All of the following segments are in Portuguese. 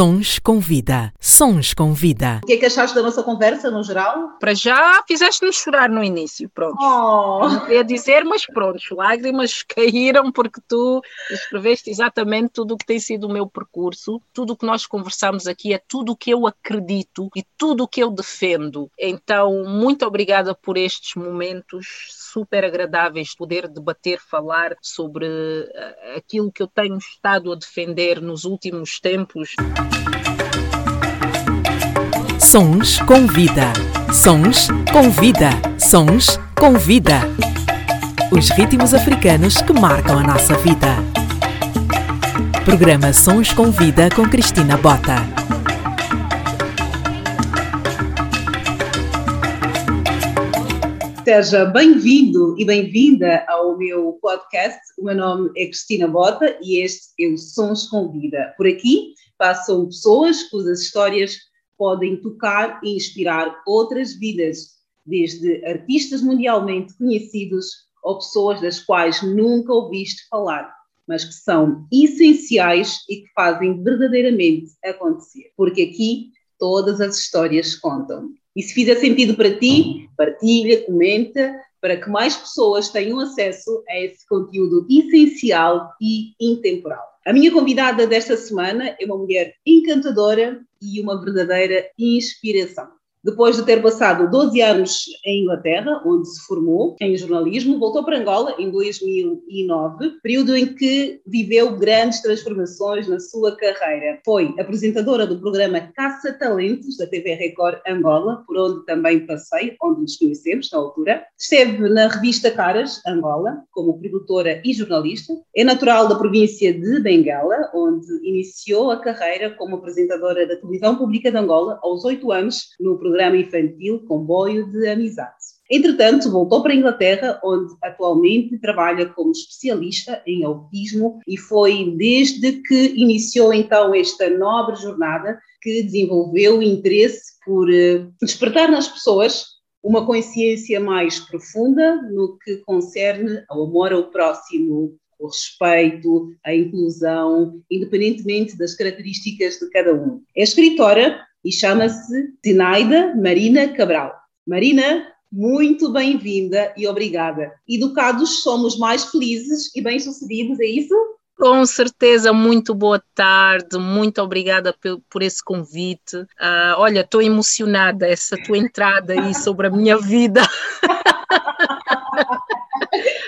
Sons com vida. Sons com vida. O que é que achaste da nossa conversa no geral? Para já fizeste-nos chorar no início, pronto. Oh. Não queria dizer, mas pronto, lágrimas caíram porque tu escreveste exatamente tudo o que tem sido o meu percurso, tudo o que nós conversamos aqui é tudo o que eu acredito e tudo o que eu defendo. Então, muito obrigada por estes momentos super agradáveis, poder debater, falar sobre uh, aquilo que eu tenho estado a defender nos últimos tempos. Sons com vida. Sons com vida. Sons com vida. Os ritmos africanos que marcam a nossa vida. Programa Sons com Vida com Cristina Bota. Seja bem-vindo e bem-vinda ao meu podcast. O meu nome é Cristina Bota e este é o Sons com Vida. Por aqui passam pessoas cujas histórias podem tocar e inspirar outras vidas, desde artistas mundialmente conhecidos ou pessoas das quais nunca ouviste falar, mas que são essenciais e que fazem verdadeiramente acontecer. Porque aqui todas as histórias contam. E se fizer sentido para ti, partilha, comenta, para que mais pessoas tenham acesso a esse conteúdo essencial e intemporal. A minha convidada desta semana é uma mulher encantadora e uma verdadeira inspiração. Depois de ter passado 12 anos em Inglaterra, onde se formou em jornalismo, voltou para Angola em 2009, período em que viveu grandes transformações na sua carreira. Foi apresentadora do programa Caça Talentos da TV Record Angola, por onde também passei, onde nos conhecemos na altura. Esteve na revista Caras Angola, como produtora e jornalista. É natural da província de Bengala, onde iniciou a carreira como apresentadora da televisão pública de Angola aos oito anos no programa programa infantil Comboio de Amizade. Entretanto, voltou para a Inglaterra, onde atualmente trabalha como especialista em autismo e foi desde que iniciou então esta nobre jornada que desenvolveu o interesse por uh, despertar nas pessoas uma consciência mais profunda no que concerne ao amor ao próximo, o respeito, a inclusão, independentemente das características de cada um. É escritora e chama-se Zinaida Marina Cabral. Marina, muito bem-vinda e obrigada. Educados somos mais felizes e bem-sucedidos, é isso? Com certeza, muito boa tarde, muito obrigada por, por esse convite. Uh, olha, estou emocionada, essa tua entrada aí sobre a minha vida.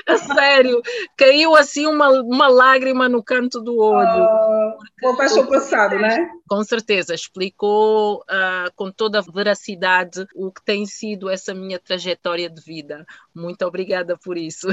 a sério, caiu assim uma, uma lágrima no canto do olho. Uh, ah, passou passado, né? Com certeza, explicou uh, com toda a veracidade o que tem sido essa minha trajetória de vida. Muito obrigada por isso.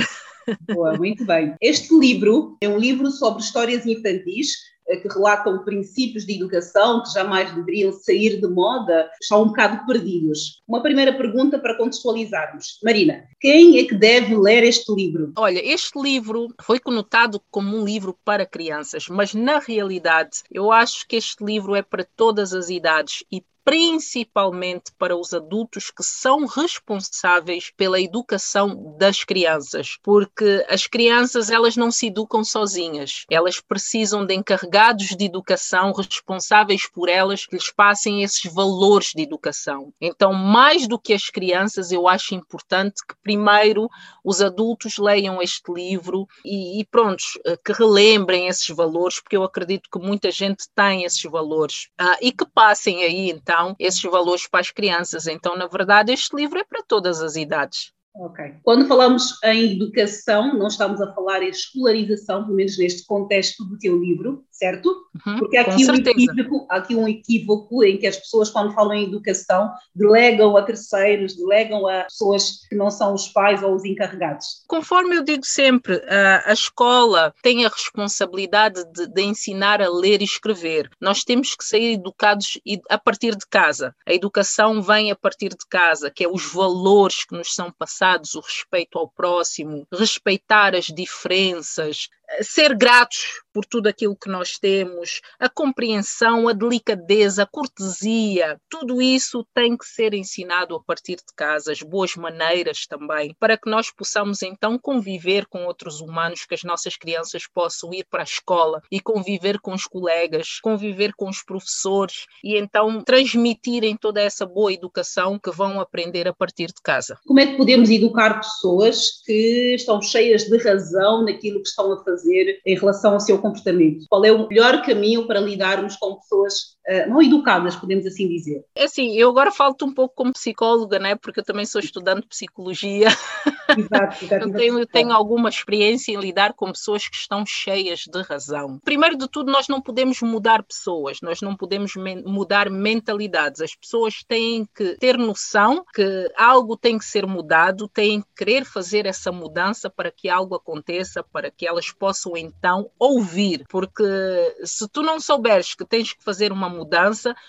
Boa, muito bem. Este livro é um livro sobre histórias infantis que relatam princípios de educação que jamais deveriam sair de moda, estão um bocado perdidos. Uma primeira pergunta para contextualizarmos. Marina, quem é que deve ler este livro? Olha, este livro foi conotado como um livro para crianças, mas na realidade eu acho que este livro é para todas as idades e principalmente para os adultos que são responsáveis pela educação das crianças, porque as crianças elas não se educam sozinhas, elas precisam de encarregados de educação responsáveis por elas que lhes passem esses valores de educação. Então, mais do que as crianças, eu acho importante que primeiro os adultos leiam este livro e, e pronto, eh, que relembrem esses valores, porque eu acredito que muita gente tem esses valores ah, e que passem aí então esses valores para as crianças. Então, na verdade, este livro é para todas as idades. Ok. Quando falamos em educação, não estamos a falar em escolarização, pelo menos neste contexto do teu livro, certo? Uhum, Porque há aqui, um equívoco, há aqui um equívoco em que as pessoas, quando falam em educação, delegam a terceiros, delegam a pessoas que não são os pais ou os encarregados. Conforme eu digo sempre, a, escola tem a responsabilidade de, de ensinar a ler e escrever. Nós temos que ser educados a partir de casa. A educação vem a partir de casa, que é os valores que nos são passados, o respeito ao próximo, respeitar as diferenças, ser gratos por tudo aquilo que nós temos, a compreensão, a delicadeza, a cortesia, tudo isso tem que ser ensinado a partir de casa, as boas maneiras também, para que nós possamos então conviver com outros humanos, que as nossas crianças possam ir para a escola e conviver com os colegas, conviver com os professores e então transmitirem toda essa boa educação que vão aprender a partir de casa. Como é que podemos educar pessoas que estão cheias de razão naquilo que estão a fazer em relação ao seu comportamento? Qual é o melhor caminho para lidarmos com pessoas uh, mal educadas, podemos assim dizer? É assim, eu agora falo-te um pouco como psicóloga, né? porque eu também sou estudante de psicologia. Exato, exato, eu tenho, tenho alguma experiência em lidar com pessoas que estão cheias de razão. Primeiro de tudo, nós não podemos mudar pessoas, nós não podemos mudar mentalidades. As pessoas têm que ter noção que algo tem que ser mudado, têm que querer fazer essa mudança para que algo aconteça, para que elas possam então ouvir. Porque se tu não souberes que tens que fazer uma mudança,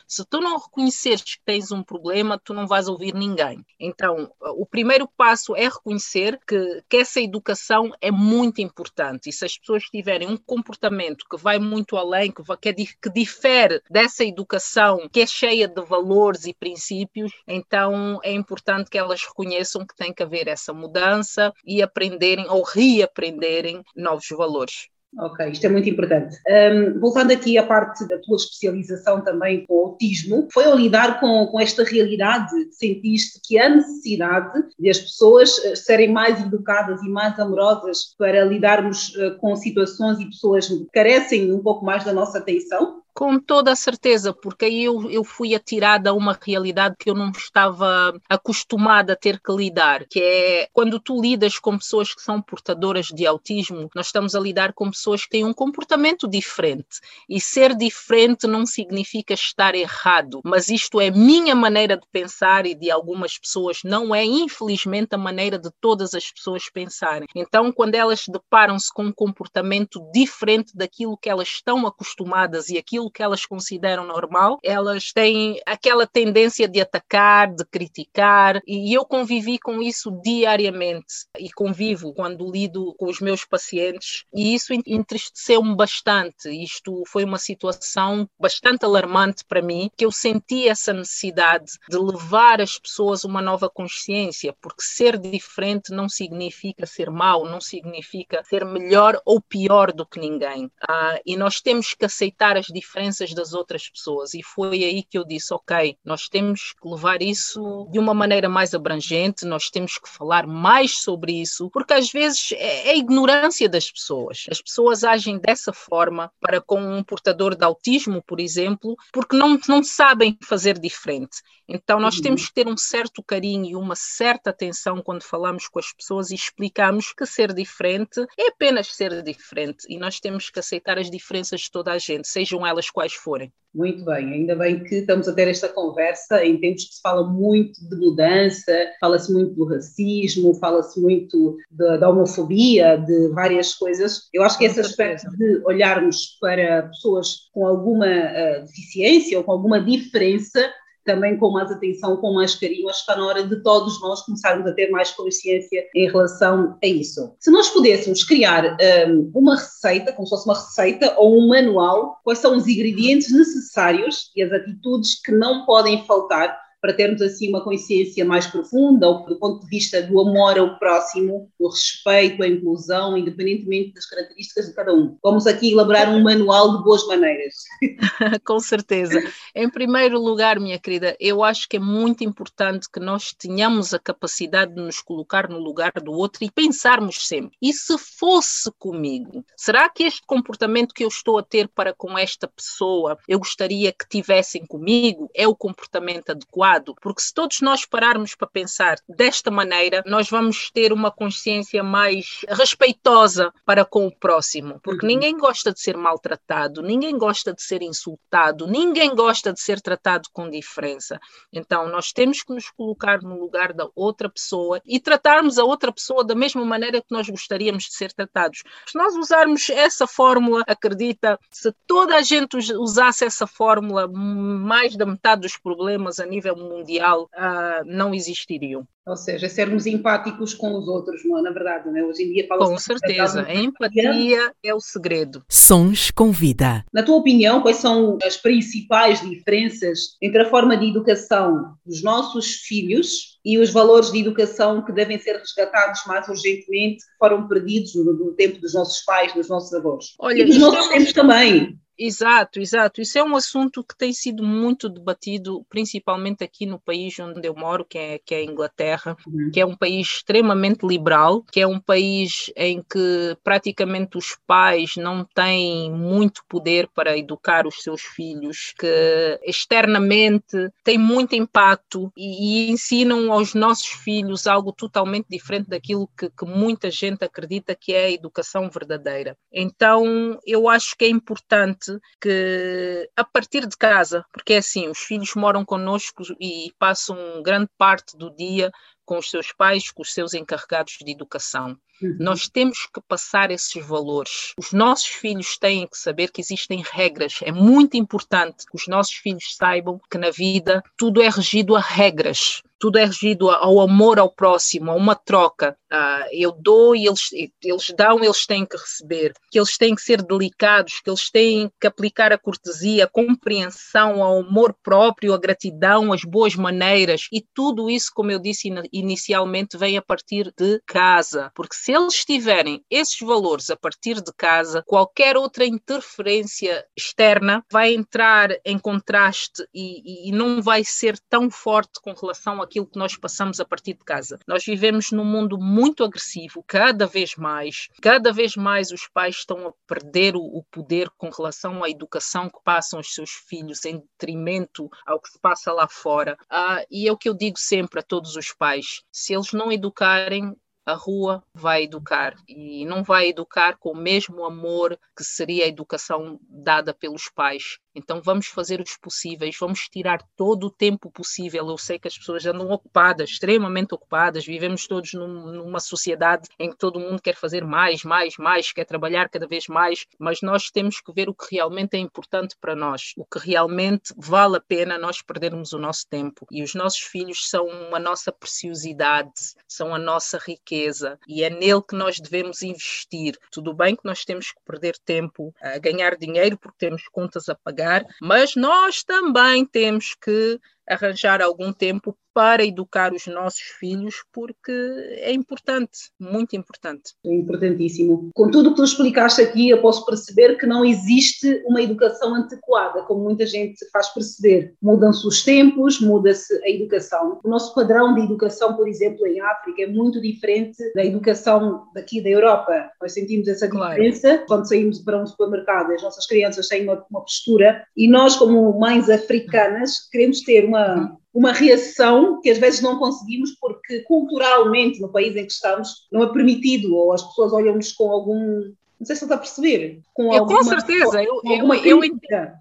se tu não reconheceres que tens um problema, tu não vais ouvir ninguém. Então, o primeiro passo é reconhecer que, que essa educação é muito importante e se as pessoas tiverem um comportamento que vai muito além, que, vai, que, é, que difere dessa educação que é cheia de valores e princípios, então é importante que elas reconheçam que tem que haver essa mudança e aprenderem ou reaprenderem novos valores. Ok, isto é muito importante. Um, voltando aqui à parte da tua especialização também com autismo, foi ao lidar com, com esta realidade que sentiste que há necessidade de as pessoas eh, serem mais educadas e mais amorosas para lidarmos uh, com situações e pessoas que carecem um pouco mais da nossa atenção? Com toda a certeza, porque aí eu, eu fui atirada a uma realidade que eu não estava acostumada a ter que lidar, que é quando tu lidas com pessoas que são portadoras de autismo, nós estamos a lidar com pessoas que têm um comportamento diferente. E ser diferente não significa estar errado, mas isto é minha maneira de pensar e de algumas pessoas, não é infelizmente a maneira de todas as pessoas pensarem. Então, quando elas deparam-se com um comportamento diferente daquilo que elas estão acostumadas e aquilo aquilo que elas consideram normal, elas têm aquela tendência de atacar, de criticar, e eu convivi com isso diariamente e convivo quando lido com os meus pacientes, e isso entristeceu-me bastante. Isto foi uma situação bastante alarmante para mim, que eu senti essa necessidade de levar as pessoas uma nova consciência, porque ser diferente não significa ser mau, não significa ser melhor ou pior do que ninguém. Ah, e nós temos que aceitar as diferenças diferenças das outras pessoas. E foi aí que eu disse: ok, nós temos que levar isso de uma maneira mais abrangente, nós temos que falar mais sobre isso, porque às vezes é, é ignorância das pessoas. As pessoas agem dessa forma para com um portador de autismo, por exemplo, porque não, não sabem fazer diferente. Então, nós uhum. temos que ter um certo carinho e uma certa atenção quando falamos com as pessoas e explicamos que ser diferente é apenas ser diferente e nós temos que aceitar as diferenças de toda a gente, sejam elas quais forem. Muito bem, ainda bem que estamos a ter esta conversa em tempos que se fala muito de mudança, fala-se muito do racismo, fala-se muito de, da homofobia, de várias coisas. Eu acho que esse aspecto de olharmos para pessoas com alguma uh, deficiência ou com alguma diferença também com mais atenção, com mais carinho. Acho que está na hora de todos nós começarmos a ter mais consciência em relação a isso. Se nós pudéssemos criar um, uma receita, como se fosse uma receita ou um manual, quais são os ingredientes necessários e as atitudes que não podem faltar para termos assim uma consciência mais profunda, ou do ponto de vista do amor ao próximo, o respeito, a inclusão, independentemente das características de cada um. Vamos aqui elaborar um manual de boas maneiras. Com certeza. Em primeiro lugar, minha querida, eu acho que é muito importante que nós tenhamos a capacidade de nos colocar no lugar do outro e pensarmos sempre: e se fosse comigo? Será que este comportamento que eu estou a ter para com esta pessoa, eu gostaria que tivessem comigo? É o comportamento adequado? Lado, porque se todos nós pararmos para pensar desta maneira, nós vamos ter uma consciência mais respeitosa para com o próximo, porque uhum. ninguém gosta de ser maltratado, ninguém gosta de ser insultado, ninguém gosta de ser tratado com diferença. Então, nós temos que nos colocar no lugar da outra pessoa e tratarmos a outra pessoa da mesma maneira que nós gostaríamos de ser tratados. Se nós usarmos essa fórmula, acredita, se toda a gente usasse essa fórmula, mais da metade dos problemas a nível mundial uh, não existiriam. Ou seja, sermos empáticos com os outros, não é? Na verdade, né? hoje em dia fala Com certeza, a empatia é o segredo. Sons com vida. Na tua opinião, quais são as principais diferenças entre a forma de educação dos nossos filhos e os valores de educação que devem ser resgatados mais urgentemente, que foram perdidos no, no tempo dos nossos pais, dos nossos avós? Olha, e dos nossos tempos também. Exato, exato. Isso é um assunto que tem sido muito debatido, principalmente aqui no país onde eu moro, que é, que é a Inglaterra, uhum. que é um país extremamente liberal, que é um país em que praticamente os pais não têm muito poder para educar os seus filhos, que externamente tem muito impacto e, e ensinam aos nossos filhos algo totalmente diferente daquilo que, que muita gente acredita que é a educação verdadeira. Então, eu acho que é importante que a partir de casa, porque é assim, os filhos moram connosco e passam grande parte do dia com os seus pais, com os seus encarregados de educação. Uhum. Nós temos que passar esses valores. Os nossos filhos têm que saber que existem regras. É muito importante que os nossos filhos saibam que na vida tudo é regido a regras tudo é regido ao amor ao próximo, a uma troca. Uh, eu dou e eles, eles dão, eles têm que receber, que eles têm que ser delicados, que eles têm que aplicar a cortesia, a compreensão, ao amor próprio, a gratidão, as boas maneiras. E tudo isso, como eu disse inicialmente, vem a partir de casa, porque se eles tiverem esses valores a partir de casa, qualquer outra interferência externa vai entrar em contraste e, e não vai ser tão forte com relação a aquilo que nós passamos a partir de casa. Nós vivemos num mundo muito agressivo, cada vez mais. Cada vez mais os pais estão a perder o, poder com relação à educação que passam os seus filhos, em detrimento ao que se passa lá fora. Ah, e é o que eu digo sempre a todos os pais: se eles não educarem, a rua vai educar e não vai educar com o mesmo amor que seria a educação dada pelos pais. Então vamos fazer os possíveis, vamos tirar todo o tempo possível. Eu sei que as pessoas andam ocupadas, extremamente ocupadas. Vivemos todos num, numa sociedade em que todo mundo quer fazer mais, mais, mais, quer trabalhar cada vez mais, mas nós temos que ver o que realmente é importante para nós, o que realmente vale a pena nós perdermos o nosso tempo. E os nossos filhos são a nossa preciosidade, são a nossa riqueza e é nele que nós devemos investir. Tudo bem que nós temos que perder tempo a ganhar dinheiro porque temos contas a pagar mas nós também temos que arranjar algum tempo para educar os nossos filhos, porque é importante, muito importante. É importantíssimo. Com tudo o que tu explicaste aqui, eu posso perceber que não existe uma educação antiquada, como muita gente faz perceber. Mudam-se os tempos, muda-se a educação. O nosso padrão de educação, por exemplo, em África, é muito diferente da educação daqui da Europa. Nós sentimos essa diferença claro. quando saímos para um supermercado. As nossas crianças têm uma, uma postura e nós, como mães africanas, queremos ter uma uma reação que às vezes não conseguimos porque culturalmente no país em que estamos não é permitido ou as pessoas olham-nos com algum não sei se está a perceber. Com, eu, alguma, com certeza, eu, eu, eu, entendo,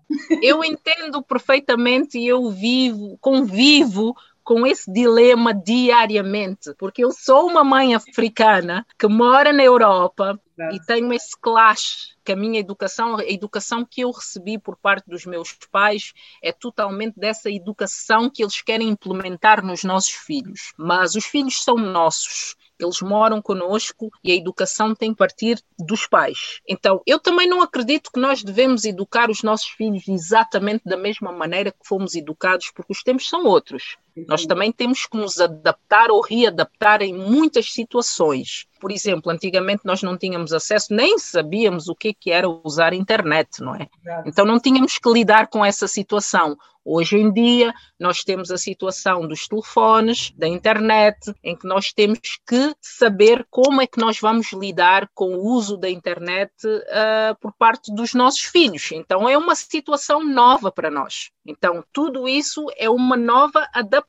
eu entendo perfeitamente e eu vivo, convivo com esse dilema diariamente, porque eu sou uma mãe africana que mora na Europa e tenho esse clash que a minha educação, a educação que eu recebi por parte dos meus pais é totalmente dessa educação que eles querem implementar nos nossos filhos. Mas os filhos são nossos eles moram conosco e a educação tem que partir dos pais. Então, eu também não acredito que nós devemos educar os nossos filhos exatamente da mesma maneira que fomos educados, porque os tempos são outros. Nós também temos que nos adaptar ou readaptar em muitas situações. Por exemplo, antigamente nós não tínhamos acesso, nem sabíamos o que, que era usar a internet, não é? Então não tínhamos que lidar com essa situação. Hoje em dia, nós temos a situação dos telefones, da internet, em que nós temos que saber como é que nós vamos lidar com o uso da internet uh, por parte dos nossos filhos. Então, é uma situação nova para nós. Então, tudo isso é uma nova adaptação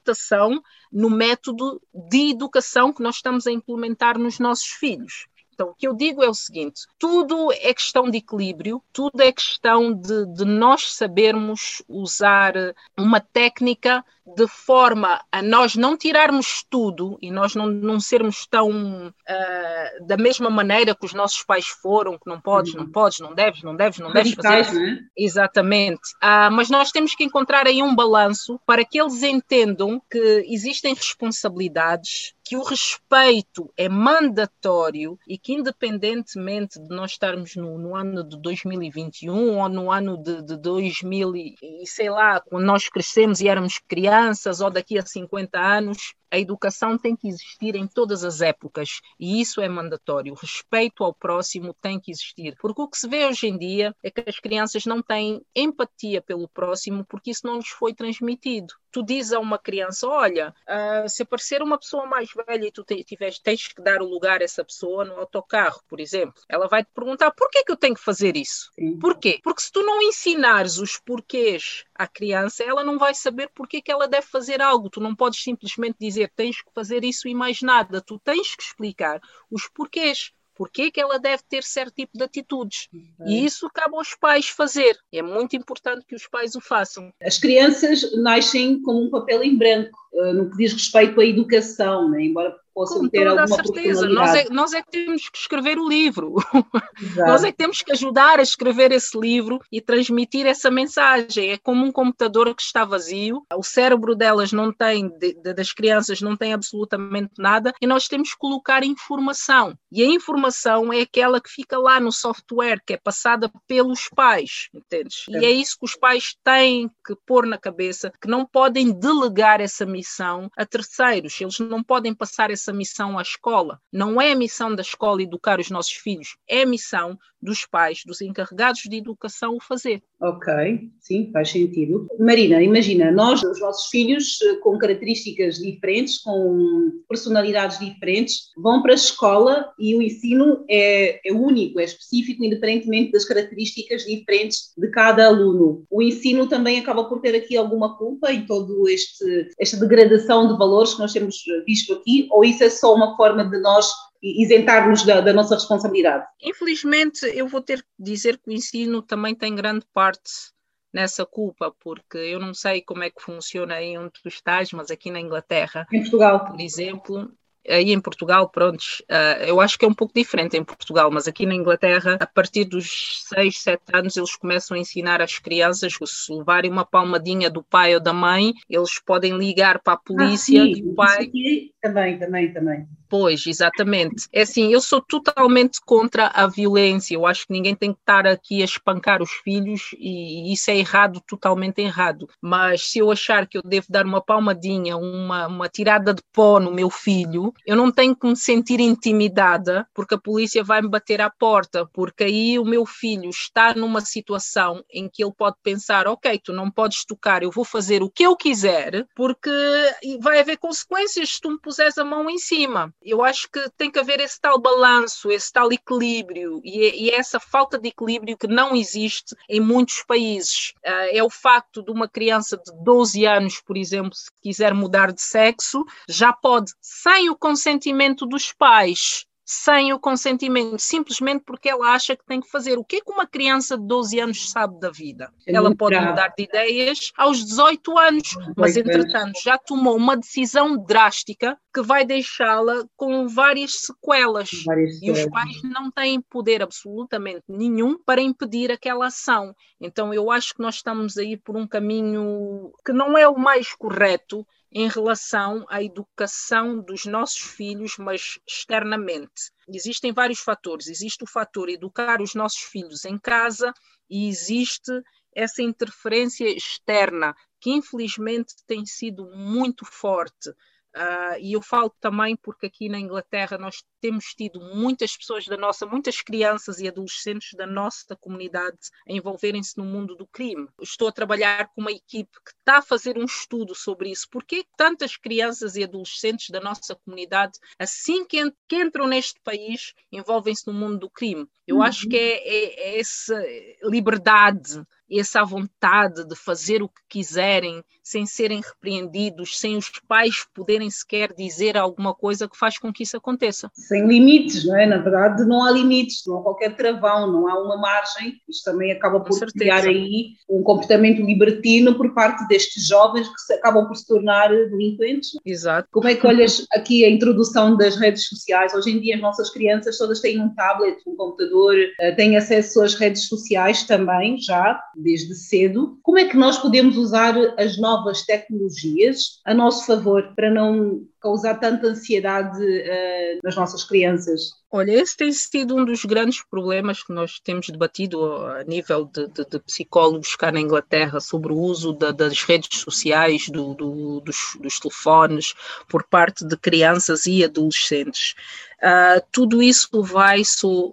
no método de educação que nós estamos a implementar nos nossos filhos. O que eu digo é o seguinte: tudo é questão de equilíbrio, tudo é questão de, de nós sabermos usar uma técnica de forma a nós não tirarmos tudo e nós não, não sermos tão uh, da mesma maneira que os nossos pais foram, que não podes, uhum. não podes, não deves, não deves, não deves fazer. Né? Exatamente. Uh, mas nós temos que encontrar aí um balanço para que eles entendam que existem responsabilidades que o respeito é mandatório e que, independentemente de nós estarmos no, no ano de 2021 ou no ano de, de 2000 e, sei lá, quando nós crescemos e éramos crianças ou daqui a 50 anos, a educação tem que existir em todas as épocas e isso é mandatório. O respeito ao próximo tem que existir. Porque o que se vê hoje em dia é que as crianças não têm empatia pelo próximo porque isso não lhes foi transmitido. Tu dizes a uma criança: Olha, uh, se aparecer uma pessoa mais velha e tu tiveres, tens que dar o lugar a essa pessoa no autocarro, por exemplo, ela vai te perguntar: Por que, que eu tenho que fazer isso? Sim. Porquê? Porque se tu não ensinares os porquês à criança, ela não vai saber porquê que ela deve fazer algo. Tu não podes simplesmente dizer dizer tens que fazer isso e mais nada, tu tens que explicar os porquês. Porquê que ela deve ter certo tipo de atitudes? E isso cabe aos pais fazer. É muito importante que os pais o façam. As crianças nascem com um papel em branco uh, no que diz respeito à educação, né? embora possam Com ter alguma certeza. Nós é, nós é que temos que escrever o livro. nós é que temos que ajudar a escrever esse livro e transmitir essa mensagem. É como um computador que está vazio, o cérebro delas não tem, de, de, das crianças não tem absolutamente nada, e nós temos que colocar informação. E a informação é aquela que fica lá no software, que é passada pelos pais, entendes? É. E é isso que os pais têm que pôr na cabeça, que não podem delegar essa missão a terceiros, eles não podem passar essa essa missão à escola. Não é a missão da escola educar os nossos filhos, é a missão dos pais, dos encarregados de educação o fazer. Ok, sim, faz sentido. Marina, imagina, nós, os nossos filhos eh, com características diferentes, com personalidades diferentes, vão para a escola e o ensino é, é único, é específico, independentemente das características diferentes de cada aluno. O ensino também acaba por ter aqui alguma culpa em todo este esta degradação de valores que nós temos visto aqui, ou isso é só uma forma de nós isentar-nos da, da, nossa responsabilidade? Infelizmente, eu vou ter que dizer que o ensino também tem grande parte nessa culpa, porque eu não sei como é que funciona aí onde tu estás, mas aqui na Inglaterra, em Portugal, por exemplo, aí em Portugal, pronto, uh, eu acho que é um pouco diferente em Portugal, mas aqui na Inglaterra, a partir dos 6, 7 anos, eles começam a ensinar às crianças que se levarem uma palmadinha do pai ou da mãe, eles podem ligar para a ah, polícia ah, sim, o pai. Aqui, também, também, também. Pois, exatamente. É assim, eu sou totalmente contra a violência. Eu acho que ninguém tem que estar aqui a espancar os filhos e isso é errado, totalmente errado. Mas se eu achar que eu devo dar uma palmadinha, uma, uma tirada de pó no meu filho, eu não tenho que me sentir intimidada porque a polícia vai me bater à porta, porque aí o meu filho está numa situação em que ele pode pensar: ok, tu não podes tocar, eu vou fazer o que eu quiser, porque vai haver consequências se tu me puseres a mão em cima eu acho que tem que haver esse tal balanço, esse tal equilíbrio, e, e é essa falta de equilíbrio que não existe em muitos países. Uh, é o facto de uma criança de 12 anos, por exemplo, se quiser mudar de sexo, já pode, sem o consentimento dos pais, sem o consentimento, simplesmente porque ela acha que tem que fazer. O que é que uma criança de 12 anos sabe da vida? É ela pode mudar de ideias aos 18 anos, mas entretanto já tomou uma decisão drástica que vai deixá-la com várias sequelas. várias e os pais não têm poder absolutamente nenhum para impedir aquela ação. Então eu acho que nós estamos aí por um caminho que não é o mais correto em relação à educação dos nossos filhos, mas externamente. Existem vários fatores. Existe o fator educar os nossos filhos em casa e existe essa interferência externa, que infelizmente tem sido muito forte. Uh, e eu falo também porque aqui na Inglaterra nós temos tido muitas pessoas da nossa, muitas crianças e adolescentes da nossa comunidade a envolverem-se no mundo do crime. Estou a trabalhar com uma equipe que está a fazer um estudo sobre isso. Por que tantas crianças e adolescentes da nossa comunidade, assim que, entram neste país, envolvem-se no mundo do crime? Eu uhum. acho que é, é, é essa liberdade essa vontade de fazer o que quiserem, sem serem repreendidos, sem os pais poderem sequer dizer alguma coisa que faz com que isso aconteça. Sem limites, não é? Na verdade, não há limites, não há qualquer travão, não há uma margem. Isto também acaba por criar aí um comportamento libertino por parte destes jovens que se, acabam por se tornar delinquentes. Exato. Como é que olhas aqui a introdução das redes sociais? Hoje em dia as nossas crianças todas têm um tablet, um computador, eh, têm acesso às redes sociais também, já desde cedo. Como é que nós podemos usar as novas tecnologias a nosso favor para não causar tanta ansiedade uh, nas nossas crianças? Olha, esse tem sido um dos grandes problemas que nós temos debatido a nível de, de, de psicólogos cá na Inglaterra sobre o uso da, das redes sociais, do, do, dos, dos, telefones, por parte de crianças e adolescentes. Uh, tudo isso vai so,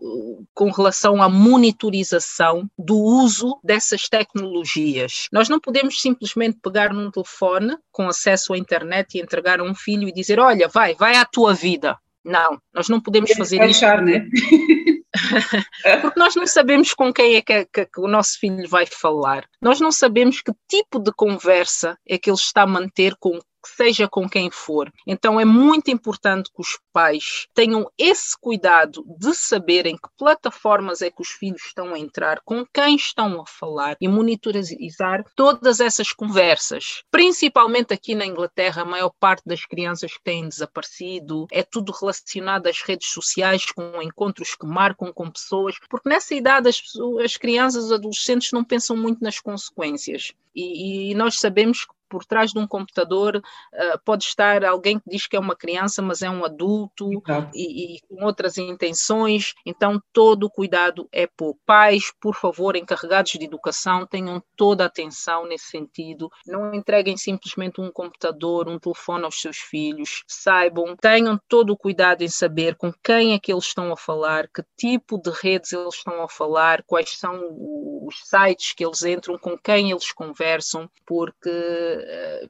com relação à monitorização do uso dessas tecnologias. Nós não podemos simplesmente pegar num telefone com acesso à internet e entregar a um filho e dizer: Olha, vai, vai à tua vida. Não, nós não podemos fazer isso. Né? Porque nós não sabemos com quem é que, que, que, o nosso filho vai falar. Nós não sabemos que tipo de conversa é que ele está a manter com seja com quem for. Então é muito importante que os pais tenham esse cuidado de saberem que plataformas é que os filhos estão a entrar, com quem estão a falar e monitorizar todas essas conversas. Principalmente aqui na Inglaterra, a maior parte das crianças que têm desaparecido é tudo relacionado às redes sociais, com encontros que marcam com pessoas, porque nessa idade as, as crianças, os adolescentes não pensam muito nas consequências. E, e, nós sabemos que por trás de um computador uh, pode estar alguém que diz que é uma criança, mas é um adulto e, e, com outras intenções. Então, todo o cuidado é pouco. Pais, por favor, encarregados de educação, tenham toda a atenção nesse sentido. Não entreguem simplesmente um computador, um telefone aos seus filhos. Saibam, tenham todo o cuidado em saber com quem é que eles estão a falar, que tipo de redes eles estão a falar, quais são os sites que eles entram, com quem eles conversam, porque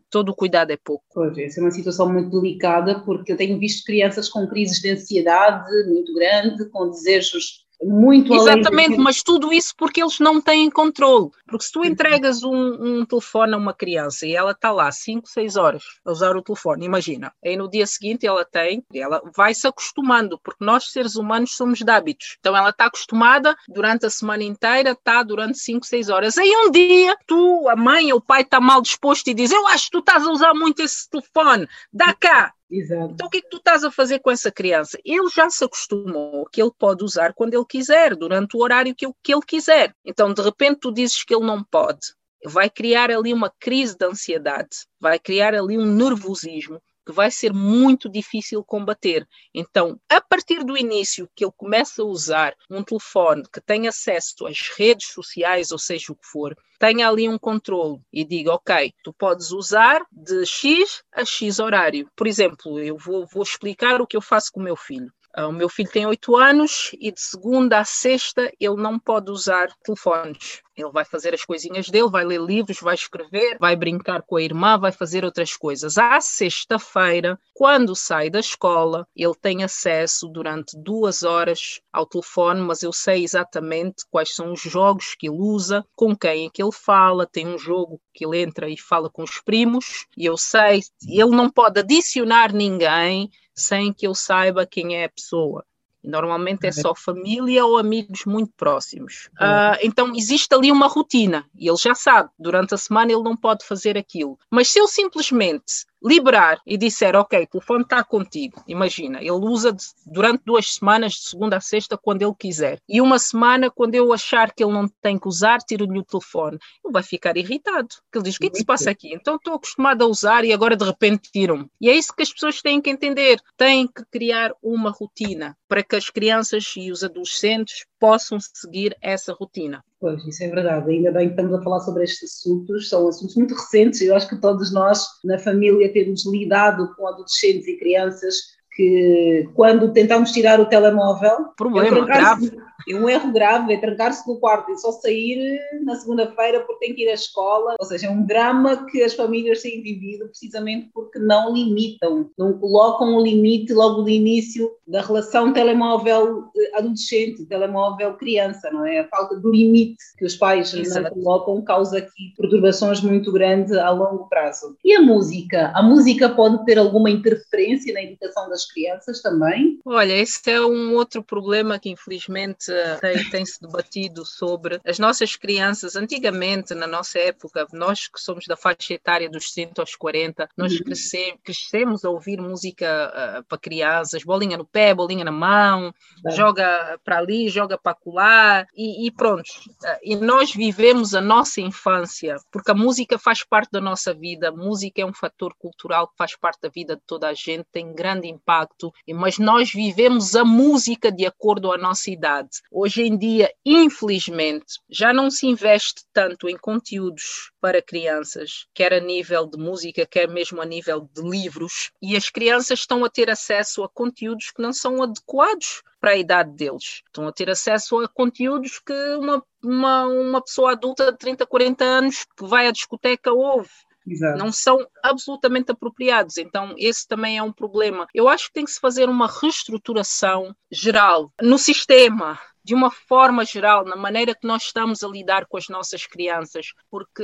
todo o cuidado é pouco. Pois, essa é uma situação muito delicada, porque eu tenho visto crianças com crises de ansiedade muito grande, com desejos muito Exatamente, além mas tudo isso porque eles não têm controle. Porque se tu entregas um, um telefone a uma criança e ela está lá 5, 6 horas a usar o telefone, imagina, aí no dia seguinte ela tem, ela vai se acostumando, porque nós seres humanos somos de hábitos. Então ela está acostumada durante a semana inteira, está durante 5, 6 horas. Aí um dia tu, a mãe ou o pai está mal disposto e diz: Eu acho que tu estás a usar muito esse telefone, dá cá. Exato. Então, o que é que tu estás a fazer com essa criança? Ele já se acostumou que ele pode usar quando ele quiser, durante o horário que, que ele quiser. Então, de repente, tu dizes que ele não pode. Vai criar ali uma crise de ansiedade, vai criar ali um nervosismo que vai ser muito difícil combater. Então, a partir do início que ele começa a usar um telefone que tem acesso às redes sociais, ou seja o que for, tenha ali um controle e diga, ok, tu podes usar de X a X horário. Por exemplo, eu vou, vou explicar o que eu faço com o meu filho. Ah, o meu filho tem oito anos e de segunda a sexta ele não pode usar telefones. Ele vai fazer as coisinhas dele, vai ler livros, vai escrever, vai brincar com a irmã, vai fazer outras coisas. À sexta-feira, quando sai da escola, ele tem acesso durante duas horas ao telefone, mas eu sei exatamente quais são os jogos que ele usa, com quem é que ele fala. Tem um jogo que ele entra e fala com os primos, e eu sei, ele não pode adicionar ninguém sem que eu saiba quem é a pessoa. Normalmente é só família ou amigos muito próximos. Uh, então existe ali uma rotina e ele já sabe, durante a semana ele não pode fazer aquilo. Mas se eu simplesmente liberar e disser, ok, o telefone está contigo, imagina, ele usa durante duas semanas, de segunda a sexta, quando ele quiser, e uma semana, quando eu achar que ele não tem que usar, tiro-lhe o telefone, ele vai ficar irritado, porque ele diz, o que é que se passa aqui? Então estou acostumado a usar e agora de repente tiram-me. E é isso que as pessoas têm que entender, têm que criar uma rotina para que as crianças e os adolescentes possam seguir essa rotina. Pois, isso é verdade. Ainda bem que estamos a falar sobre estes assuntos, são assuntos muito recentes. Eu acho que todos nós, na família, temos lidado com adolescentes e crianças que, quando tentamos tirar o telemóvel. Problema, eu, acaso, É um erro grave, é trancar-se no quarto e só sair na segunda-feira porque tem que ir à escola. Ou seja, é um drama que as famílias têm vivido precisamente porque não limitam, não colocam o um limite logo do início da relação telemóvel-adolescente, telemóvel-criança, não é? A falta do limite que os pais não colocam causa aqui perturbações muito grandes a longo prazo. E a música? A música pode ter alguma interferência na educação das crianças também? Olha, esse é um outro problema que infelizmente tem, tem se debatido sobre as nossas crianças. Antigamente, na nossa época, nós que somos da faixa etária dos 30 aos 40, nós uhum. crescemos, crescemos a ouvir música uh, para crianças, bolinha no pé, bolinha na mão, é. joga para ali, joga para colar e, e pronto. Uh, e nós vivemos a nossa infância, porque a música faz parte da nossa vida, a música é um fator cultural que faz parte da vida de toda a gente, tem grande impacto, mas nós vivemos a música de acordo à nossa idade. Hoje em dia, infelizmente, já não se investe tanto em conteúdos para crianças, quer a nível de música, quer mesmo a nível de livros, e as crianças estão a ter acesso a conteúdos que não são adequados para a idade deles. Estão a ter acesso a conteúdos que uma, uma, uma pessoa adulta de 30, 40 anos que vai à discoteca ouve. Exato. não são absolutamente apropriados. Então, esse também é um problema. Eu acho que tem que se fazer uma reestruturação geral no sistema, de uma forma geral, na maneira que nós estamos a lidar com as nossas crianças, porque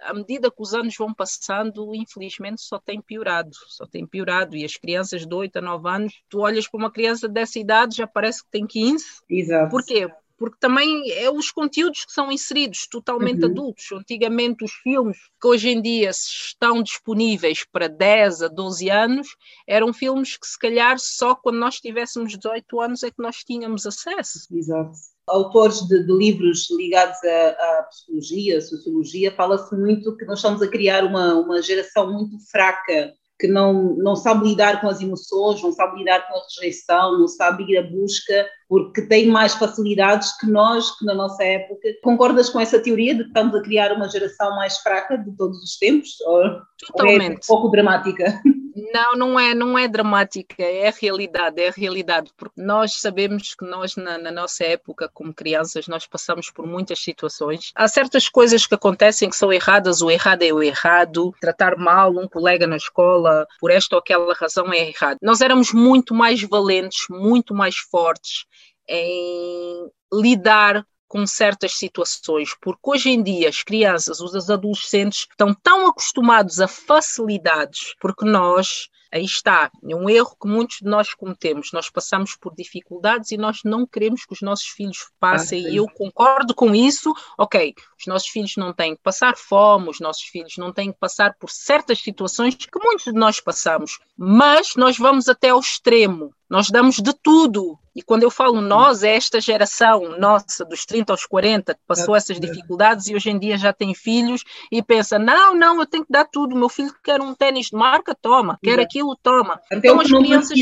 à medida que os anos vão passando, infelizmente só tem piorado, só tem piorado. E as crianças de 8 a 9 anos, tu olhas para uma criança dessa idade, já parece que tem 15. Exato. Porquê? Porque também é os conteúdos que são inseridos totalmente uhum. adultos. Antigamente, os filmes que hoje em dia estão disponíveis para 10 a 12 anos eram filmes que, se calhar, só quando nós tivéssemos 18 anos é que nós tínhamos acesso. Exato autores de, de, livros ligados à, à psicologia, à sociologia, fala-se muito que nós estamos a criar uma, uma geração muito fraca que não, não sabe lidar com as emoções, não sabe lidar com a rejeição, não sabe ir à busca, porque tem mais facilidades que nós, que na nossa época. Concordas com essa teoria de que estamos a criar uma geração mais fraca de todos os tempos? Ou, Totalmente. Ou é um pouco dramática? Não, não é, não é dramática, é a realidade, é a realidade, porque nós sabemos que nós, na, na, nossa época, como crianças, nós passamos por muitas situações. Há certas coisas que acontecem que são erradas, o errado é o errado, tratar mal um colega na escola por esta ou aquela razão é errado. Nós éramos muito mais valentes, muito mais fortes em lidar com certas situações, porque hoje em dia as crianças, os adolescentes estão tão acostumados a facilidades, porque nós Aí está, é um erro que muitos de nós cometemos. Nós passamos por dificuldades e nós não queremos que os nossos filhos passem, ah, e eu concordo com isso. Ok, os nossos filhos não têm que passar fome, os nossos filhos não têm que passar por certas situações que muitos de nós passamos, mas nós vamos até ao extremo. Nós damos de tudo. E quando eu falo nós, é esta geração nossa, dos 30 aos 40, que passou essas dificuldades e hoje em dia já tem filhos e pensa: não, não, eu tenho que dar tudo. Meu filho quer um tênis de marca, toma. Quer aquilo, toma. Até então as crianças,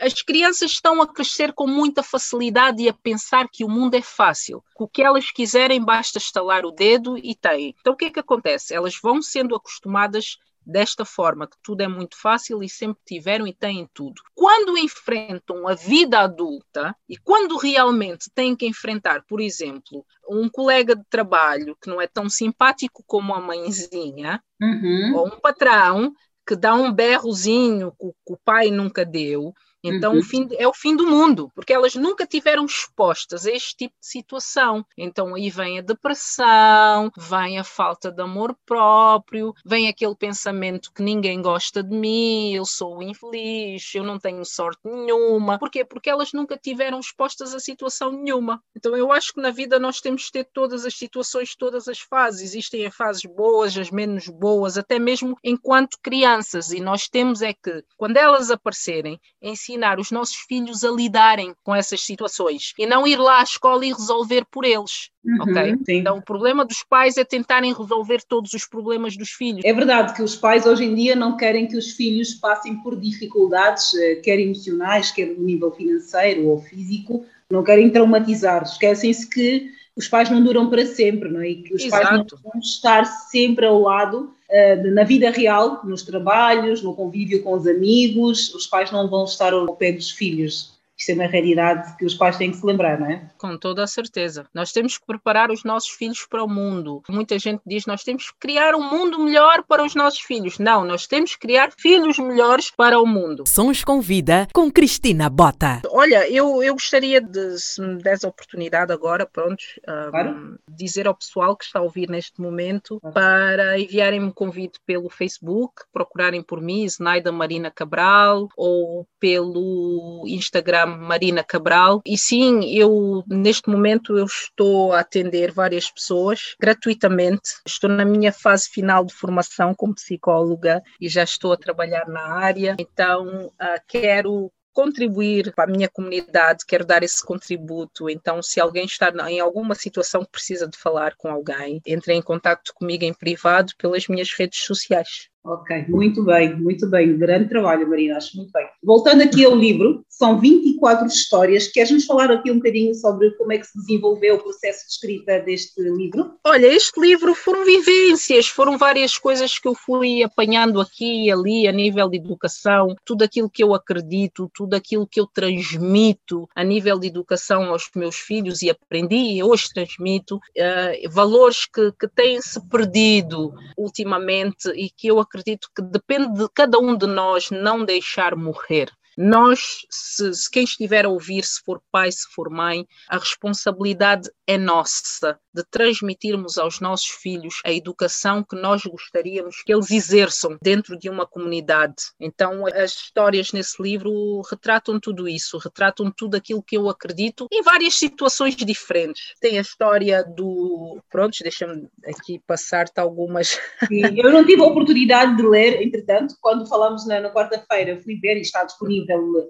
as crianças estão a crescer com muita facilidade e a pensar que o mundo é fácil. O que elas quiserem, basta estalar o dedo e têm. Então o que é que acontece? Elas vão sendo acostumadas desta forma, que tudo é muito fácil e sempre tiveram e têm tudo. Quando enfrentam a vida adulta e quando realmente têm que enfrentar, por exemplo, um colega de trabalho que não é tão simpático como a mãezinha, uhum. ou um patrão que dá um berrozinho que o pai nunca deu, então, uhum. o fim, é o fim do mundo, porque elas nunca tiveram expostas a este tipo de situação. Então, aí vem a depressão, vem a falta de amor próprio, vem aquele pensamento que ninguém gosta de mim, eu sou infeliz, eu não tenho sorte nenhuma. Porquê? Porque elas nunca tiveram expostas a situação nenhuma. Então, eu acho que na vida nós temos de ter todas as situações, todas as fases. Existem as fases boas, as menos boas, até mesmo enquanto crianças. E nós temos é que, quando elas aparecerem, ensinar ensinar os nossos filhos a lidarem com essas situações e não ir lá à escola e resolver por eles. Uhum, ok? Sim. Então, o problema dos pais é tentarem resolver todos os problemas dos filhos. É verdade que os pais hoje em dia não querem que os filhos passem por dificuldades, eh, quer emocionais, quer no nível financeiro ou físico, não querem traumatizar. Esquecem-se que os pais não duram para sempre, não é? E que os Exato. pais não vão estar sempre ao lado uh, na vida real, nos trabalhos, no convívio com os amigos, os pais não vão estar ao pé dos filhos. Isso é uma realidade que os pais têm que se lembrar, não é? Com toda a certeza. Nós temos que preparar os nossos filhos para o mundo. Muita gente diz nós temos que criar um mundo melhor para os nossos filhos. Não, nós temos que criar filhos melhores para o mundo. Sons com Vida com Cristina Bota. Olha, eu, eu gostaria de, se me des a oportunidade agora, pronto, um, claro. dizer ao pessoal que está a ouvir neste momento claro. para enviarem-me um convite pelo Facebook, procurarem por mim, Snaida Marina Cabral, ou pelo Instagram Marina Cabral. E sim, eu neste momento eu estou a atender várias pessoas gratuitamente. Estou na minha fase final de formação como psicóloga e já estou a trabalhar na área. Então, uh, quero contribuir para a minha comunidade, quero dar esse contributo. Então, se alguém está em alguma situação que precisa de falar com alguém, entre em contato comigo em privado pelas minhas redes sociais. Ok, muito bem, muito bem. Grande trabalho, Marina, acho muito bem. Voltando aqui ao livro, são 24 histórias. Queres-nos falar aqui um bocadinho sobre como é que se desenvolveu o processo de escrita deste livro? Olha, este livro foram vivências, foram várias coisas que eu fui apanhando aqui e ali a nível de educação, tudo aquilo que eu acredito, tudo aquilo que eu transmito a nível de educação aos meus filhos e aprendi e hoje transmito, uh, valores que, que têm-se perdido ultimamente e que eu acredito que depende de cada um de nós não deixar morrer. Nós, se, se, quem estiver a ouvir, se for pai, se for mãe, a responsabilidade é nossa de transmitirmos aos nossos filhos a educação que nós gostaríamos que eles exerçam dentro de uma comunidade. Então, as histórias nesse livro retratam tudo isso, retratam tudo aquilo que eu acredito em várias situações diferentes. Tem a história do. Pronto, deixa-me aqui passar-te algumas. Sim, eu não tive a oportunidade de ler, entretanto, quando falamos na, na quarta-feira, fui ver e está disponível.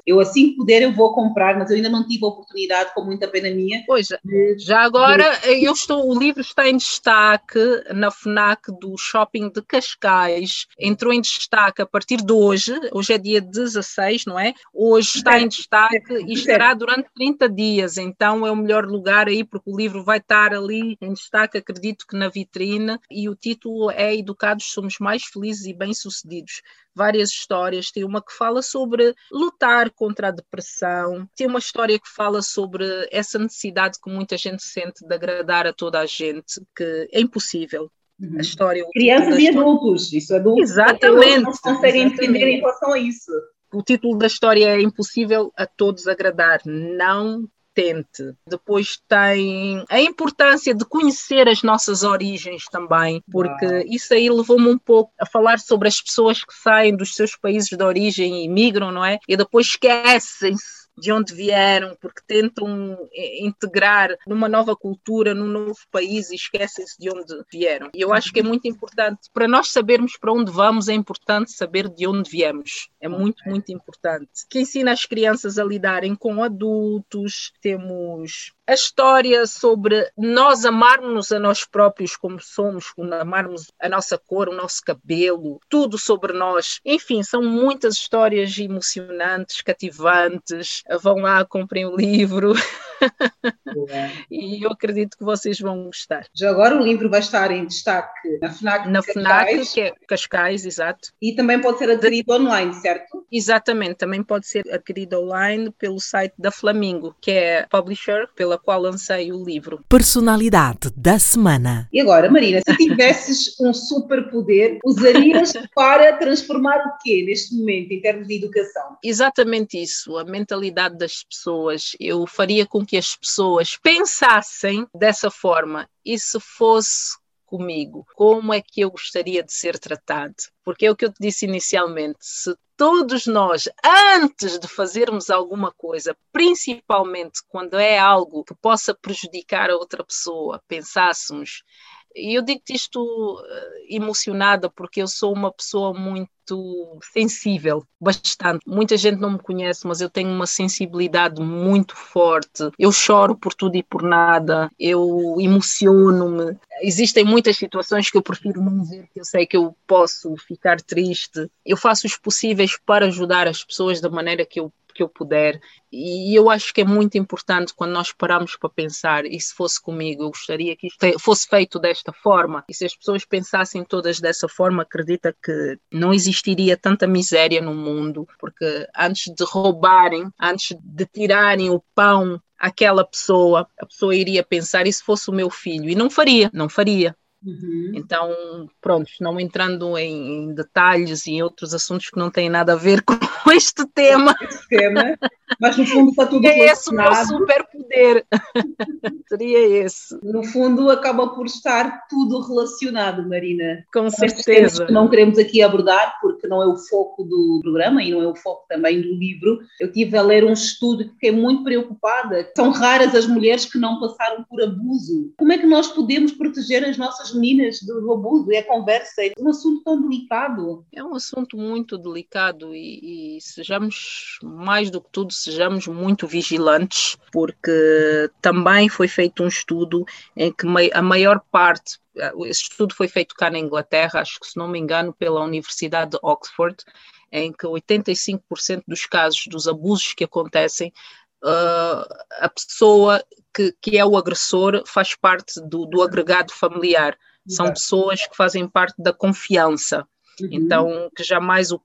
Eu, assim que puder, eu vou comprar, mas eu ainda não tive a oportunidade, com muita pena minha. Pois, já agora eu estou estou, o livro está em destaque na FNAC do Shopping de Cascais. Entrou em destaque a partir de hoje, hoje é dia 16, não é? Hoje está em destaque e estará durante 30 dias, então é o melhor lugar aí, porque o livro vai estar ali em destaque, acredito que na vitrine, e o título é Educados Somos Mais Felizes e Bem-Sucedidos várias histórias. Tem uma que fala sobre lutar contra a depressão, tem uma história que fala sobre essa necessidade que muita gente sente de agradar a toda a gente, que é impossível. Uhum. A história, Crianças e adultos, isso adultos Exatamente. não conseguem entender em relação a isso. O título da história é Impossível a todos agradar. Não Depois tem a importância de conhecer as nossas origens também, porque Uau. isso aí levou-me um pouco a falar sobre as pessoas que saem dos seus países de origem e migram, não é? E depois esquecem-se de onde vieram, porque tentam eh, integrar numa nova cultura, num novo país e esquecem-se de onde vieram. E eu acho que é muito importante, para nós sabermos para onde vamos, é importante saber de onde viemos. É muito, muito importante. Que ensina as crianças a lidarem com adultos, temos a história sobre nós amarmos a nós próprios como somos, amarmos a nossa cor, o nosso cabelo, tudo sobre nós. Enfim, são muitas histórias emocionantes, cativantes. Vão lá, comprem o livro. e eu acredito que vocês vão gostar. Já agora o livro vai estar em destaque na FNAC Na FNAC, que é Cascais, exato. E também pode ser adquirido de... online, certo? Exatamente, também pode ser adquirido online pelo site da Flamingo, que é publisher pela qual lancei o livro. Personalidade da semana. E agora, Marina, se tivesses um superpoder, usarias para transformar o quê neste momento em termos de educação? Exatamente isso, a mentalidade das pessoas. Eu faria com que as pessoas pensassem dessa forma e se fosse comigo, como é que eu gostaria de ser tratado? Porque é o que eu te disse inicialmente, se todos nós, antes de fazermos alguma coisa, principalmente quando é algo que possa prejudicar a outra pessoa, pensássemos e eu digo-te isto eh, emocionada porque eu sou uma pessoa muito sensível, bastante. Muita gente não me conhece, mas eu tenho uma sensibilidade muito forte. Eu choro por tudo e por nada, eu emociono-me. Existem muitas situações que eu prefiro não ver, que eu sei que eu posso ficar triste. Eu faço os possíveis para ajudar as pessoas da maneira que eu que eu puder. E eu acho que é muito importante quando nós paramos para pensar, e se fosse comigo, eu gostaria que isto fosse feito desta forma. E se as pessoas pensassem todas dessa forma, acredita que não existiria tanta miséria no mundo, porque antes de roubarem, antes de tirarem o pão àquela pessoa, a pessoa iria pensar, e se fosse o meu filho? E não faria, não faria. Uhum. Então, pronto, não entrando em, em, detalhes e em outros assuntos que não têm nada a ver com este tema. Este tema mas no fundo está tudo é relacionado. Esse o meu superpoder. Seria esse. No fundo acaba por estar tudo relacionado, Marina. Com certeza. Que não queremos aqui abordar porque não é o foco do programa e não é o foco também do livro. Eu tive a ler um estudo que fiquei muito preocupada. São raras as mulheres que não passaram por abuso. Como é que nós podemos proteger as nossas meninas do, abuso? É a conversa, é um assunto tão delicado. É um assunto muito delicado e, e sejamos mais do que tudo sejamos muito vigilantes, porque também foi feito um estudo em que a maior parte, eh, esse estudo foi feito cá na Inglaterra, acho que se não me engano, pela Universidade de Oxford, em que 85% dos casos dos abusos que acontecem, uh, a pessoa que, que é o agressor faz parte do, do agregado familiar. São pessoas que fazem parte da confiança. Uhum. Então, que jamais o,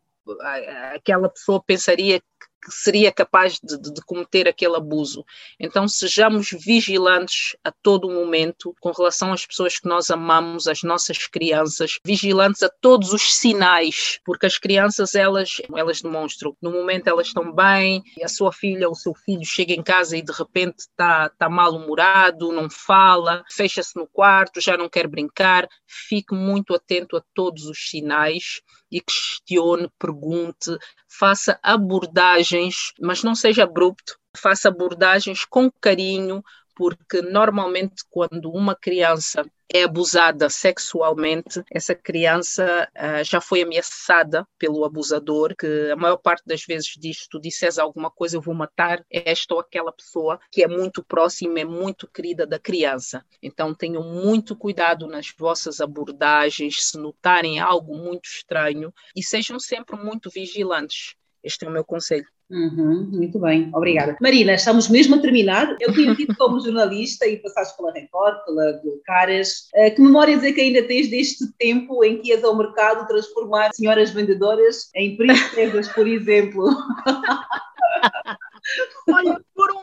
aquela pessoa pensaria que seria capaz de, de, cometer aquele abuso. Então, sejamos vigilantes a todo momento com relação às pessoas que nós amamos, as nossas crianças, vigilantes a todos os sinais, porque as crianças, elas, elas demonstram, no momento elas estão bem, a sua filha ou o seu filho chega em casa e de repente está tá mal-humorado, não fala, fecha-se no quarto, já não quer brincar, fique muito atento a todos os sinais e questione, pergunte, faça abordagens, mas não seja abrupto, faça abordagens com carinho, porque normalmente quando uma criança é abusada sexualmente, essa criança uh, já foi ameaçada pelo abusador, que a maior parte das vezes diz: tu disseres alguma coisa, eu vou matar esta ou aquela pessoa que é muito próxima, é muito querida da criança. Então tenham muito cuidado nas vossas abordagens, se notarem algo muito estranho e sejam sempre muito vigilantes. Este é o meu conselho. Uhum, muito bem, obrigada. Marina, estamos mesmo a terminar. Eu tinha dito como jornalista e passaste pela Record, pela Caras. Uh, que memórias é que ainda tens deste tempo em que ias ao mercado transformar senhoras vendedoras em princesas, por exemplo? Olha, um,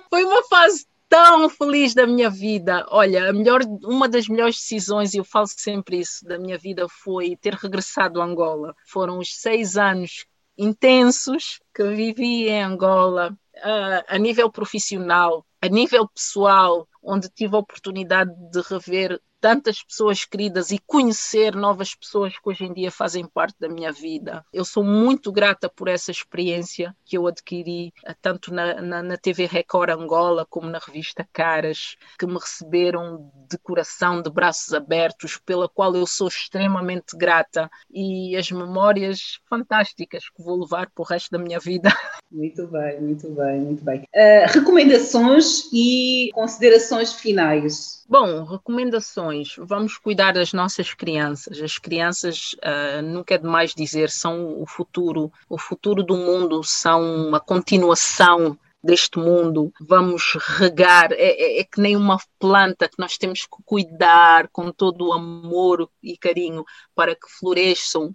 foi uma fase tão feliz da minha vida. Olha, melhor, uma das melhores decisões, e eu falo sempre isso, da minha vida foi ter regressado a Angola. Foram os seis anos intensos que vivi em Angola, uh, a nível profissional, a nível pessoal, onde tive a oportunidade de rever tantas pessoas queridas e conhecer novas pessoas que hoje em dia fazem parte da minha vida. Eu sou muito grata por essa experiência que eu adquiri, eh, tanto na, na, na TV Record Angola como na revista Caras, que me receberam de coração, de braços abertos, pela qual eu sou extremamente grata e as memórias fantásticas que vou levar para o resto da minha vida. Muito bem, muito bem, muito bem. Uh, recomendações e considerações finais. Bom, recomendações. Vamos cuidar das nossas crianças. As crianças, uh, nunca é demais dizer, são o futuro. O futuro do mundo são uma continuação deste mundo, vamos regar, é, é, é, que nem uma planta que nós temos que cuidar com todo o amor e carinho para que floresçam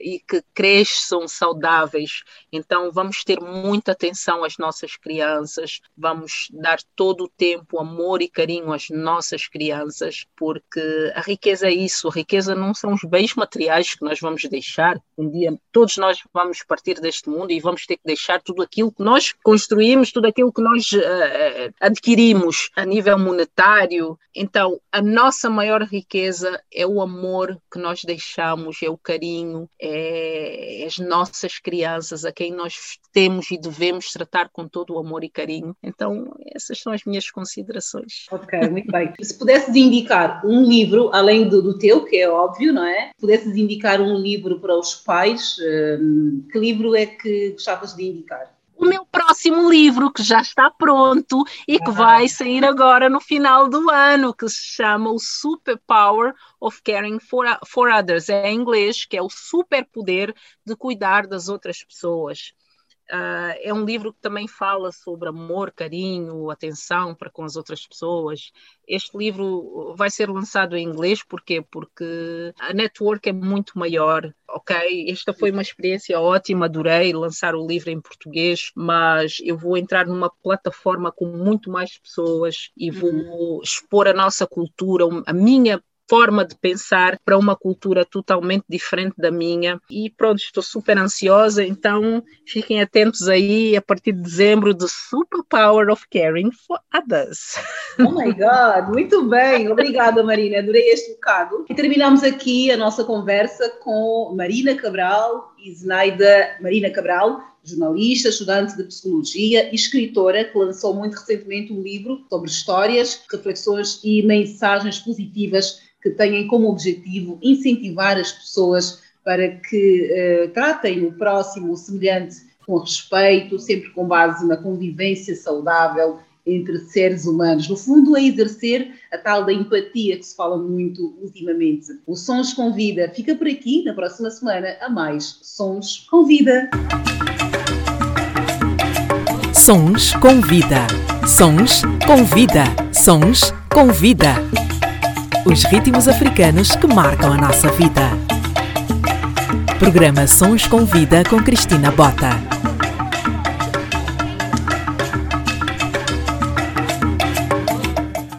e que cresçam saudáveis. Então, vamos ter muita atenção às nossas crianças, vamos dar todo o tempo amor e carinho às nossas crianças, porque a riqueza é isso. A riqueza não são os bens materiais que nós vamos deixar. Um dia todos nós vamos partir deste mundo e vamos ter que deixar tudo aquilo que nós construímos, tudo aquilo que nós uh, adquirimos a nível monetário. Então, a nossa maior riqueza é o amor que nós deixamos, é o carinho, é as nossas crianças, a quem nós temos e devemos tratar com todo o amor e carinho. Então, essas são as minhas considerações. Ok, muito bem. Se pudesses indicar um livro, além do, do teu, que é óbvio, não é? Se pudesses indicar um livro para os pais, hum, que livro é que gostavas de indicar? O meu próximo livro, que já está pronto e que vai sair agora no final do ano, que se chama O Superpower of Caring for, for Others. É em inglês, que é o superpoder de cuidar das outras pessoas. Uh, é um livro que também fala sobre amor, carinho, atenção para com as outras pessoas. Este livro vai ser lançado em inglês, porquê? Porque a network é muito maior, ok? Esta foi uma experiência ótima, adorei lançar o livro em português, mas eu vou entrar numa plataforma com muito mais pessoas e vou uhum. expor a nossa cultura, a minha forma de pensar para uma cultura totalmente diferente da minha. E pronto, estou super ansiosa, então fiquem atentos aí a partir de dezembro do Superpower of Caring for Others. Oh my God, muito bem, obrigada Marina, adorei este bocado. E terminamos aqui a nossa conversa com Marina Cabral e Zenaida Marina Cabral, jornalista, estudante de psicologia e escritora, que lançou muito recentemente um livro sobre histórias, reflexões e mensagens positivas que têm como objetivo incentivar as pessoas para que uh, tratem o próximo, o semelhante, com respeito, sempre com base na convivência saudável entre seres humanos. No fundo, é exercer a tal da empatia que se fala muito ultimamente. O Sons Convida fica por aqui na próxima semana a mais Sons Convida. Sons Convida. Sons Convida. Sons Convida os ritmos africanos que marcam a nossa vida. Programa Sons com Vida com Cristina Bota.